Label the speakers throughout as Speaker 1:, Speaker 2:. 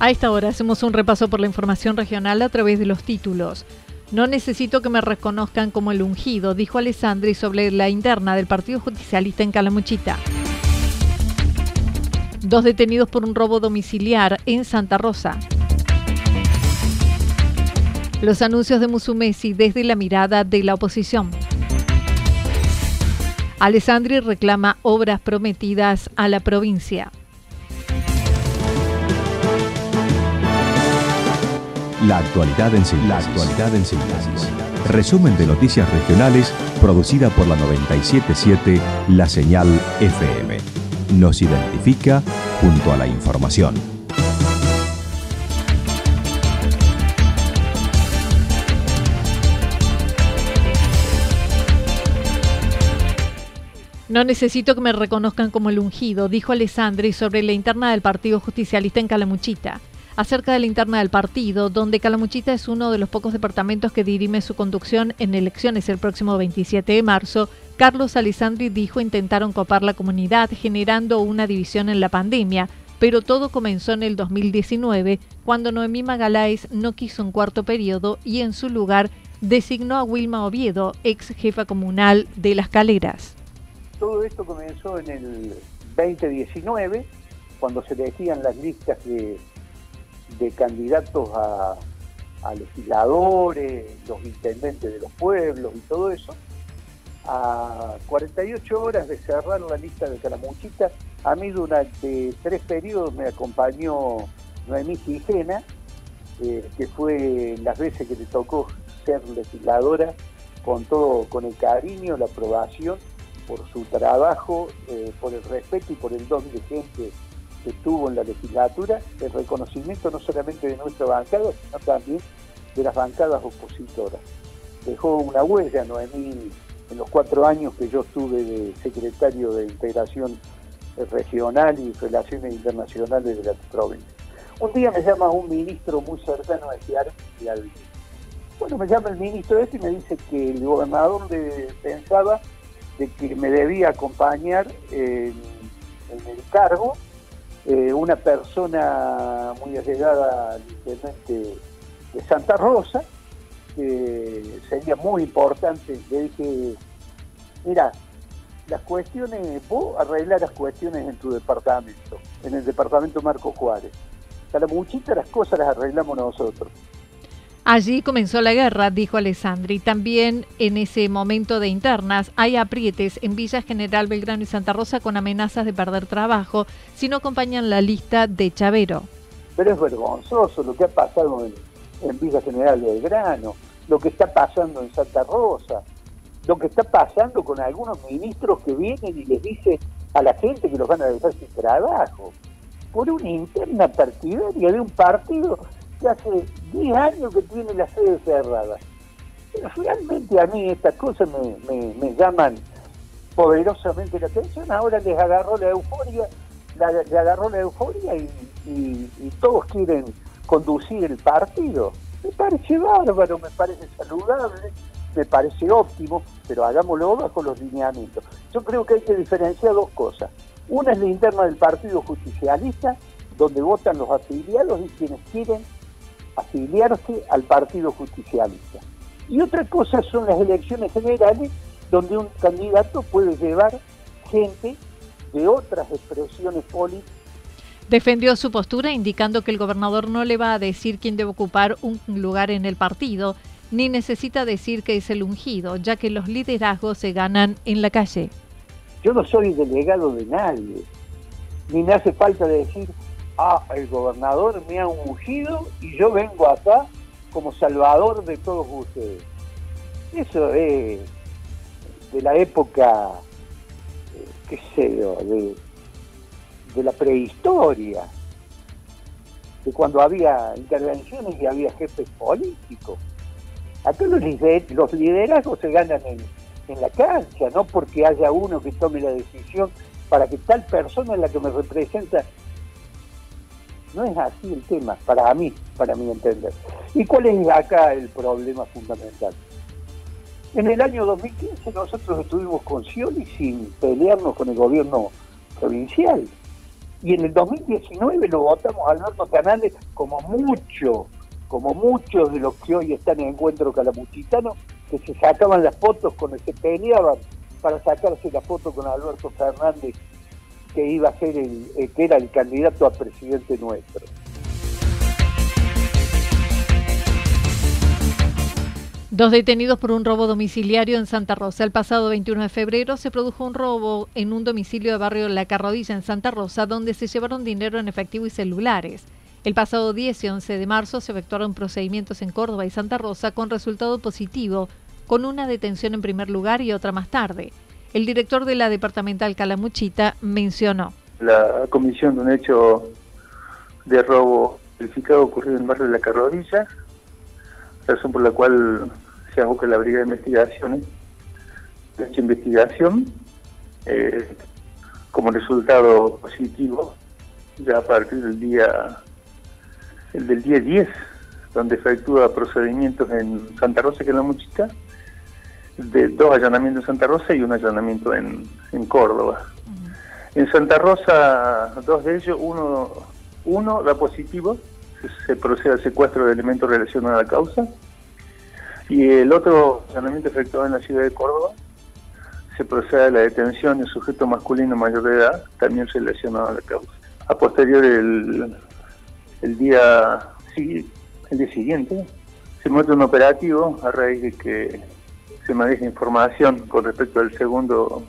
Speaker 1: A esta hora hacemos un repaso por la información regional a través de los títulos. No necesito que me reconozcan como el ungido, dijo Alessandri sobre la interna del Partido Justicialista en Calamuchita. Dos detenidos por un robo domiciliar en Santa Rosa. Los anuncios de Musumesi desde la mirada de la oposición. Alessandri reclama obras prometidas a la provincia.
Speaker 2: La actualidad en síntesis. La actualidad en síntesis. Resumen de noticias regionales producida por la 977 La Señal FM. Nos identifica junto a la información.
Speaker 1: No necesito que me reconozcan como el ungido, dijo Alessandri sobre la interna del Partido Justicialista en Calamuchita acerca de la interna del partido, donde Calamuchita es uno de los pocos departamentos que dirime su conducción en elecciones el próximo 27 de marzo, Carlos Alessandri dijo intentaron copar la comunidad generando una división en la pandemia, pero todo comenzó en el 2019, cuando Noemí Magaláes no quiso un cuarto periodo y en su lugar designó a Wilma Oviedo, ex jefa comunal de Las Caleras.
Speaker 3: Todo esto comenzó en el 2019, cuando se elegían las listas de de candidatos a, legisladores, los intendentes de los pueblos y todo eso, a 48 horas de cerrar la lista de Calamuchita, a mí durante tres periodos me acompañó Noemí Gijena, eh, que fue las veces que le tocó ser legisladora con todo, con el cariño, la aprobación por su trabajo, eh, por el respeto y por el don de gente que tuvo en la legislatura, el reconocimiento no solamente de nuestra bancada, sino también de las bancadas opositoras. Dejó una huella Noemí en los cuatro años que yo estuve de secretario de Integración Regional y Relaciones Internacionales de la provincia. Un día me llama un ministro muy cercano a este y bueno, me llama el ministro este y me dice que el gobernador pensaba de que me debía acompañar en el cargo eh, una persona muy allegada al intendente de Santa Rosa, que sería muy importante. Le dije, mira, las cuestiones, vos arreglar las cuestiones en tu departamento, en el departamento Marco Juárez. Para muchitas las cosas las arreglamos nosotros.
Speaker 1: Allí comenzó la guerra, dijo Alessandri. También en ese momento de internas hay aprietes en Villa General Belgrano y Santa Rosa con amenazas de perder trabajo si no acompañan la lista de Chavero.
Speaker 3: Pero es vergonzoso lo que ha pasado en, Villa General Belgrano, lo que está pasando en Santa Rosa, lo que está pasando con algunos ministros que vienen y les dicen a la gente que los van a dejar sin trabajo por una interna partidaria de un partido que hace 10 años que tiene la sede cerrada. Pero realmente a mí estas cosas me, llaman poderosamente la atención. Ahora les agarró la euforia, la, agarró la euforia y, todos quieren conducir el partido. Me parece bárbaro, me parece saludable, me parece óptimo, pero hagámoslo bajo los lineamientos. Yo creo que hay que diferenciar dos cosas. Una es la interna del Partido Justicialista donde votan los afiliados y quienes quieren afiliarse al Partido Justicialista. Y otra cosa son las elecciones generales, donde un candidato puede llevar gente de otras expresiones políticas.
Speaker 1: Defendió su postura indicando que el gobernador no le va a decir quién debe ocupar un lugar en el partido, ni necesita decir que es el ungido, ya que los liderazgos se ganan en la calle.
Speaker 3: Yo no soy delegado de nadie, ni me hace falta decir, ah, el gobernador me ha ungido y yo vengo acá como salvador de todos ustedes. Eso es de la época, eh, qué sé yo, de, la prehistoria, de cuando había intervenciones y había jefes políticos. Acá los, los liderazgos se ganan en, en la cancha, no porque haya uno que tome la decisión para que tal persona es la que me representa. No es así el tema, para mí, para mi entender. ¿Y cuál es acá el problema fundamental? En el año 2015 nosotros estuvimos con Scioli sin pelearnos con el gobierno provincial. Y en el 2019 lo votamos a Alberto Canales como mucho, como muchos de los que hoy están en encuentro calamuchitano, que se sacaban las fotos con el que peleaban para sacarse la foto con Alberto Fernández, que iba a ser el, eh, que era el candidato a presidente nuestro.
Speaker 1: Dos detenidos por un robo domiciliario en Santa Rosa. El pasado 21 de febrero se produjo un robo en un domicilio de barrio La Carrodilla en Santa Rosa, donde se llevaron dinero en efectivo y celulares. El pasado 10 y 11 de marzo se efectuaron procedimientos en Córdoba y Santa Rosa con resultado positivo, con una detención en primer lugar y otra más tarde. El director de la departamental Calamuchita mencionó.
Speaker 4: La comisión de un hecho de robo verificado ocurrido en el barrio de La Carrodilla, razón por la cual se aboca la Brigada de Investigaciones. Esta investigación, eh, como resultado positivo, ya a partir del día, el del día 10, donde efectúa procedimientos en Santa Rosa, que la Muchita, de dos allanamientos en Santa Rosa y un allanamiento en, en Córdoba. En Santa Rosa, dos de ellos, uno, uno da positivo, se procede al secuestro de elementos relacionados a la causa, y el otro allanamiento efectuado en la ciudad de Córdoba, se procede a la detención de sujeto masculino mayor de edad, también relacionado a la causa. A posterior, el, el día, el día siguiente, se muestra un operativo a raíz de que se maneja información con respecto al segundo,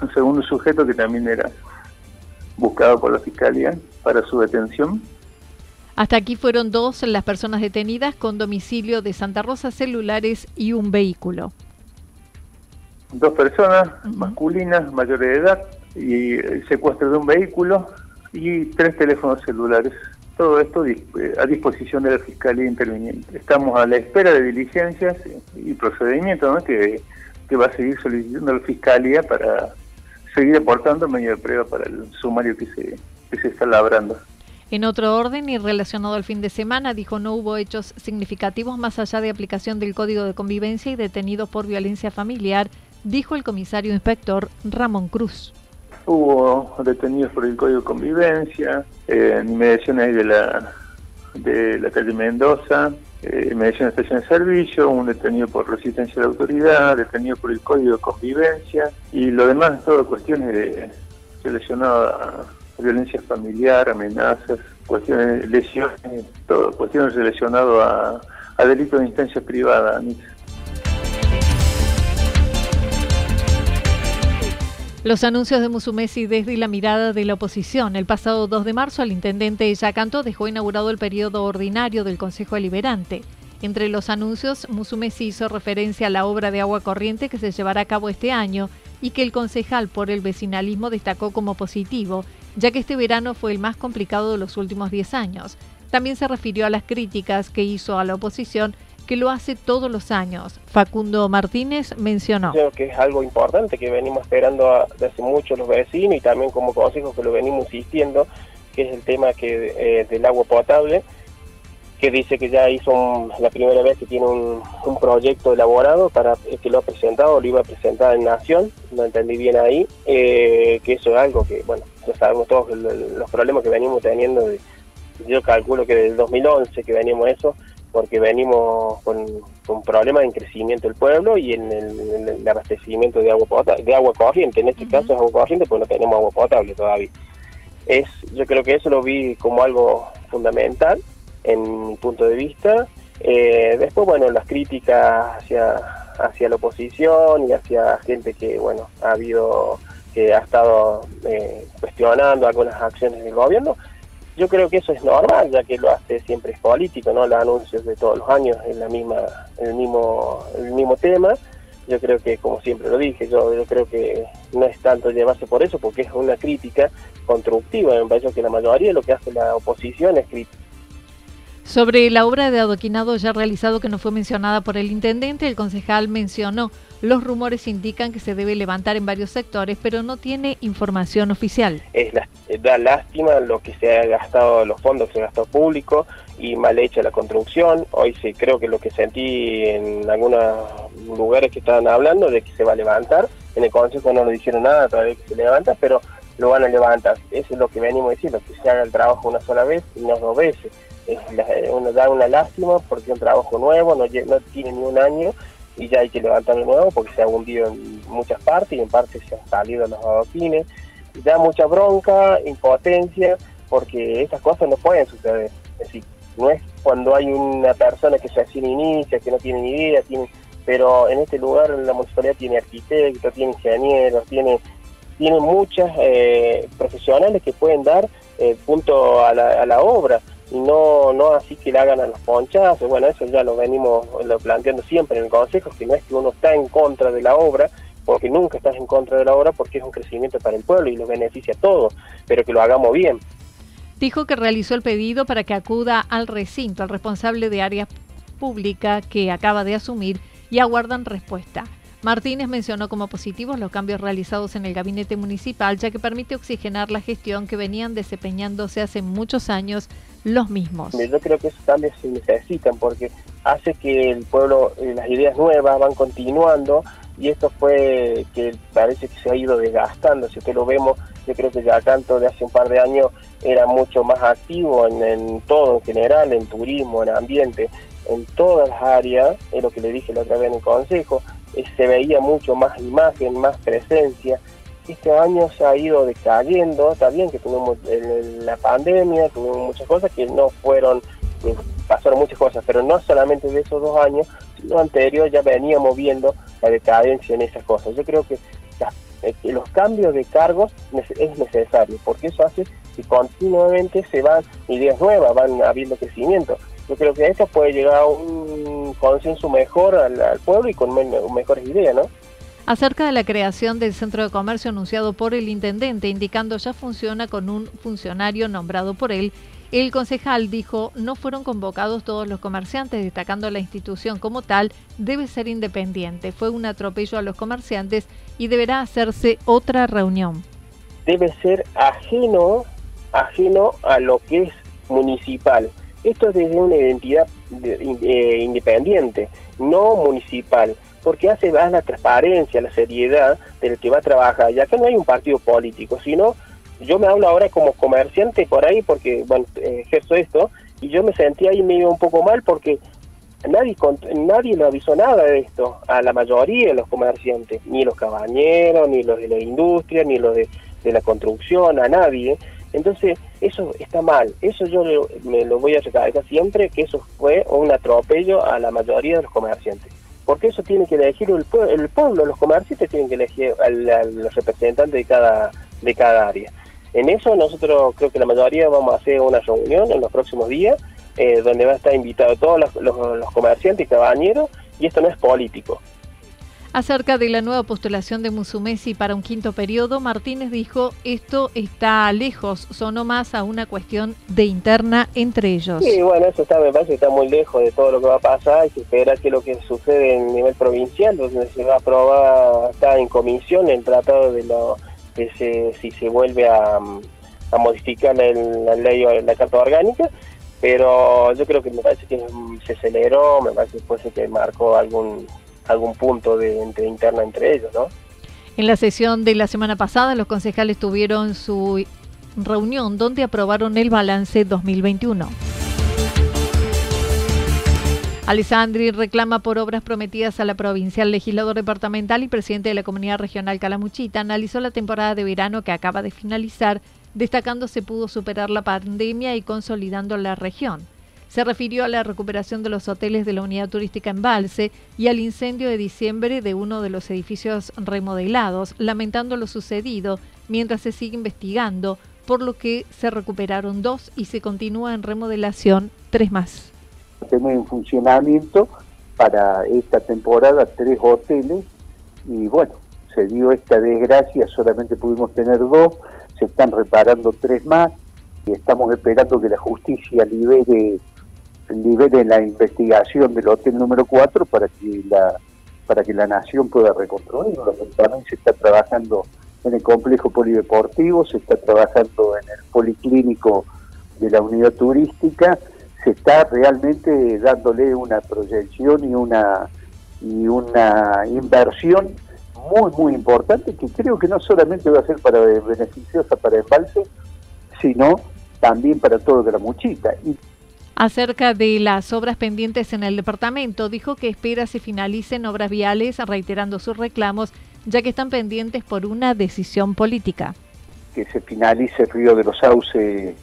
Speaker 4: un segundo sujeto que también era buscado por la Fiscalía para su detención.
Speaker 1: Hasta aquí fueron dos las personas detenidas con domicilio de Santa Rosa, celulares y un vehículo.
Speaker 4: Dos personas masculinas, mayores de edad, y el secuestro de un vehículo y tres teléfonos celulares todo esto eh, a disposición de la Fiscalía Interviniente. Estamos a la espera de diligencias y procedimientos que, va a seguir solicitando la Fiscalía para seguir aportando medio de prueba para el sumario que se, que se está labrando.
Speaker 1: En otro orden y relacionado al fin de semana, dijo no hubo hechos significativos más allá de aplicación del Código de Convivencia y detenidos por violencia familiar, dijo el comisario inspector Ramón Cruz.
Speaker 4: Hubo detenidos por el Código de Convivencia, eh, en inmediaciones de la, de la calle Mendoza, eh, inmediación de estación de servicio, un detenido por resistencia de la autoridad, detenido por el Código de Convivencia, y lo demás, todo cuestiones de, relacionadas a violencia familiar, amenazas, cuestiones lesiones, todo, cuestiones relacionadas a, a delitos de instancia privada.
Speaker 1: Los anuncios de Musumesi desde la mirada de la oposición. El pasado 2 de marzo, el intendente Yacanto dejó inaugurado el periodo ordinario del Consejo Deliberante. Entre los anuncios, Musumesi hizo referencia a la obra de agua corriente que se llevará a cabo este año y que el concejal por el vecinalismo destacó como positivo, ya que este verano fue el más complicado de los últimos 10 años. También se refirió a las críticas que hizo a la oposición que lo hace todos los años. Facundo Martínez mencionó.
Speaker 5: Creo que es algo importante que venimos esperando desde hace mucho los vecinos y también como consejo que lo venimos insistiendo, que es el tema que, eh, del agua potable. que dice que ya hizo la primera vez que tiene un, proyecto elaborado para que lo ha presentado, lo iba a presentar en Nación, no entendí bien ahí, eh, que eso es algo que, bueno, ya sabemos todos los problemas que venimos teniendo, yo calculo que desde el 2011 que venimos eso, porque venimos con, con problemas en crecimiento del pueblo y en el, abastecimiento de agua potable, de agua corriente, en este caso es agua corriente, pues no tenemos agua potable todavía. Es, yo creo que eso lo vi como algo fundamental en mi punto de vista. Eh, después, bueno, las críticas hacia, hacia la oposición y hacia gente que, bueno, ha habido, que ha estado eh, cuestionando algunas acciones del gobierno, yo creo que eso es normal, ya que lo hace siempre es político, ¿no? Los anuncios de todos los años en la misma, el mismo, el mismo tema. Yo creo que, como siempre lo dije, yo, yo creo que no es tanto llevarse por eso, porque es una crítica constructiva. Me parece que la mayoría de lo que hace la oposición es crítica
Speaker 1: sobre la obra de adoquinado ya realizado que no fue mencionada por el intendente, el concejal mencionó, los rumores indican que se debe levantar en varios sectores, pero no tiene información oficial.
Speaker 5: Es da lástima lo que se ha gastado, los fondos que se gastado público y mal hecha la construcción. Hoy sí creo que lo que sentí en algunos lugares que estaban hablando de que se va a levantar, en el consejo no lo dijeron nada todavía que se levanta, pero lo van a levantar. Eso es lo que venimos diciendo, que se haga el trabajo una sola vez y no dos veces es uno da una lástima porque es un trabajo nuevo, no, tiene ni un año y ya hay que levantarlo nuevo porque se ha hundido en muchas partes y en partes se han salido los adoquines. Da mucha bronca, impotencia, porque estas cosas no pueden suceder. Es decir, no es cuando hay una persona que se recién inicia, que no tiene ni idea, tiene, pero en este lugar la municipalidad tiene arquitectos, tiene ingenieros, tiene, tiene muchas eh, profesionales que pueden dar eh, punto a la, a la obra y no, no así que le hagan a los ponchazos, bueno, eso ya lo venimos planteando siempre en el Consejo, que no es que uno está en contra de la obra, porque nunca estás en contra de la obra porque es un crecimiento para el pueblo y lo beneficia a todos, pero que lo hagamos bien.
Speaker 1: Dijo que realizó el pedido para que acuda al recinto, al responsable de área pública que acaba de asumir y aguardan respuesta. Martínez mencionó como positivos los cambios realizados en el gabinete municipal, ya que permite oxigenar la gestión que venían desempeñándose hace muchos años los mismos.
Speaker 5: Yo creo que esos cambios se necesitan porque hace que el pueblo, eh, las ideas nuevas van continuando y esto fue que parece que se ha ido desgastando. Si usted lo vemos, yo creo que ya tanto de hace un par de años era mucho más activo en, en todo en general, en turismo, en ambiente, en todas las áreas, es lo que le dije la otra vez en el consejo, se veía mucho más imagen, más presencia. Este año se ha ido decayendo, está bien que tuvimos la pandemia, tuvimos muchas cosas que no fueron, pasaron muchas cosas, pero no solamente de esos dos años, sino anterior ya veníamos viendo la decadencia en esas cosas. Yo creo que, eh, los cambios de cargos es necesario, porque eso hace que continuamente se van ideas nuevas, van habiendo crecimiento. Yo creo que eso puede llegar a un consenso mejor al, pueblo y con mejores ideas, ¿no?
Speaker 1: Acerca de la creación del centro de comercio anunciado por el intendente, indicando ya funciona con un funcionario nombrado por él, el concejal dijo no fueron convocados todos los comerciantes, destacando la institución como tal debe ser independiente. Fue un atropello a los comerciantes y deberá hacerse otra reunión.
Speaker 5: Debe ser ajeno, ajeno a lo que es municipal. Esto es desde una identidad eh, independiente, no municipal, porque hace más la transparencia, la seriedad del que va a trabajar, ya que no hay un partido político, sino yo me hablo ahora como comerciante por ahí, porque bueno, ejerzo esto, y yo me sentí ahí medio un poco mal porque nadie nadie le avisó nada de esto a la mayoría de los comerciantes, ni los cabañeros, ni los de la industria, ni los de, de la construcción, a nadie. Entonces, eso está mal. Eso yo me lo voy a recalcar siempre, que eso fue un atropello a la mayoría de los comerciantes. Porque eso tiene que elegir el, el pueblo, los comerciantes tienen que elegir a, los representantes de cada, de cada área. En eso nosotros creo que la mayoría vamos a hacer una reunión en los próximos días, eh, donde va a estar invitado todos los, los, los comerciantes y cabañeros, y esto no es político,
Speaker 1: Acerca de la nueva postulación de Musumesi para un quinto periodo, Martínez dijo, esto está lejos, sonó más a una cuestión de interna entre ellos.
Speaker 5: Sí, bueno, eso está, me parece que está muy lejos de todo lo que va a pasar, hay que esperar que lo que sucede en nivel provincial, donde se va a aprobar, está en comisión el tratado de lo que si se vuelve a, modificar la, ley o la carta orgánica, pero yo creo que me parece que se aceleró, me parece que puede que marcó algún algún punto de, entre, interna entre ellos, ¿no?
Speaker 1: En la sesión de la semana pasada, los concejales tuvieron su reunión donde aprobaron el balance 2021. Alessandri reclama por obras prometidas a la provincia. El legislador departamental y presidente de la comunidad regional Calamuchita analizó la temporada de verano que acaba de finalizar, destacando se pudo superar la pandemia y consolidando la región. Se refirió a la recuperación de los hoteles de la unidad turística Embalse y al incendio de diciembre de uno de los edificios remodelados, lamentando lo sucedido mientras se sigue investigando, por lo que se recuperaron dos y se continúa en remodelación tres más.
Speaker 3: Tener en funcionamiento para esta temporada tres hoteles y bueno, se dio esta desgracia, solamente pudimos tener dos, se están reparando tres más y estamos esperando que la justicia libere libere la investigación del hotel número 4 para que la para que la nación pueda reconstruirlo. También se está trabajando en el complejo polideportivo, se está trabajando en el policlínico de la unidad turística se está realmente dándole una proyección y una y una inversión muy muy importante que creo que no solamente va a ser para beneficiosa para Embalse, sino también para todo de la muchita. Y
Speaker 1: Acerca de las obras pendientes en el departamento, dijo que espera se finalicen obras viales, reiterando sus reclamos, ya que están pendientes por una decisión política.
Speaker 3: Que se finalice el Río de los Sauces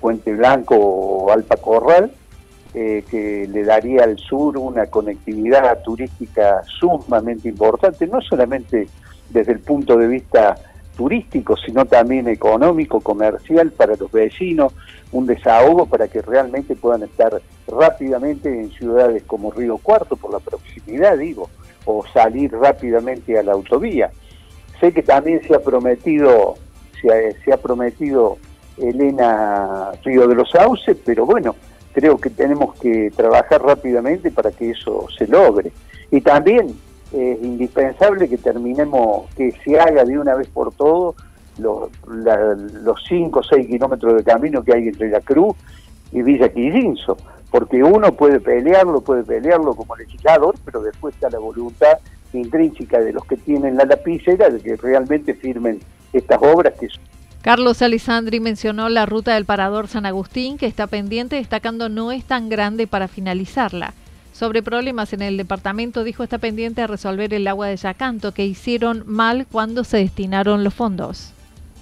Speaker 3: Puente Blanco o Alpa Corral, eh, que le daría al sur una conectividad turística sumamente importante, no solamente desde el punto de vista turístico, sino también económico, comercial para los vecinos, un desahogo para que realmente puedan estar rápidamente en ciudades como Río Cuarto, por la proximidad, digo, o salir rápidamente a la autovía. Sé que también se ha prometido, se ha prometido Elena Río de los Sauces, pero bueno, creo que tenemos que trabajar rápidamente para que eso se logre. Y también es indispensable que terminemos, que se haga de una vez por todo los, los 5 o 6 kilómetros de camino que hay entre la Cruz y Villa Quillinzo, porque uno puede pelearlo, puede pelearlo como legislador, pero después está la voluntad intrínseca de los que tienen la lapicera de que realmente firmen estas obras que
Speaker 1: Carlos Alessandri mencionó la ruta del Parador San Agustín, que está pendiente, destacando no es tan grande para finalizarla. Sobre problemas en el departamento, dijo está pendiente a resolver el agua de Yacanto, que hicieron mal cuando se destinaron los fondos.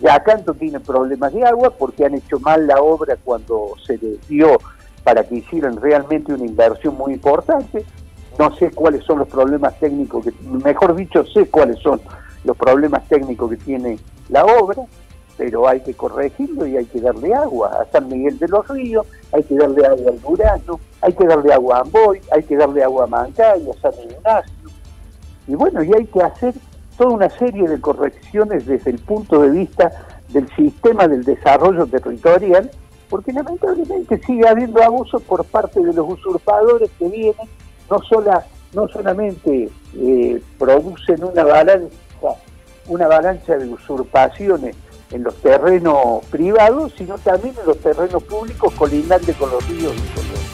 Speaker 3: Yacanto tiene problemas de agua porque han hecho mal la obra cuando se les dio para que hicieran realmente una inversión muy importante. No sé cuáles son los problemas técnicos, que, mejor dicho, sé cuáles son los problemas técnicos que tiene la obra pero hay que corregirlo y hay que darle agua a San Miguel de los Ríos, hay que darle agua al Burano, hay que darle agua a Amboy, hay que darle agua a Mancay, a San Ignacio. Y bueno, y hay que hacer toda una serie de correcciones desde el punto de vista del sistema del desarrollo territorial, porque lamentablemente sigue habiendo abusos por parte de los usurpadores que vienen, no, sola, no solamente eh, producen una avalancha, una avalancha de usurpaciones en los terrenos privados, sino también en los terrenos públicos colindantes con los ríos y con.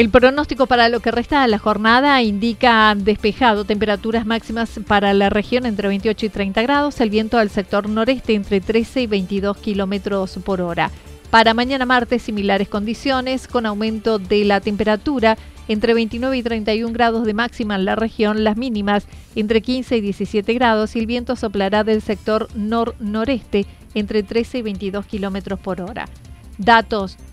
Speaker 1: El pronóstico para lo que resta de la jornada indica despejado, temperaturas máximas para la región entre 28 y 30 grados, el viento al sector noreste entre 13 y 22 kilómetros por hora. Para mañana martes, similares condiciones, con aumento de la temperatura entre 29 y 31 grados de máxima en la región, las mínimas entre 15 y 17 grados y el viento soplará del sector nor-noreste entre 13 y 22 kilómetros por hora. Datos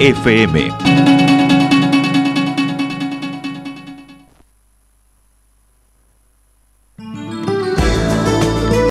Speaker 2: FM.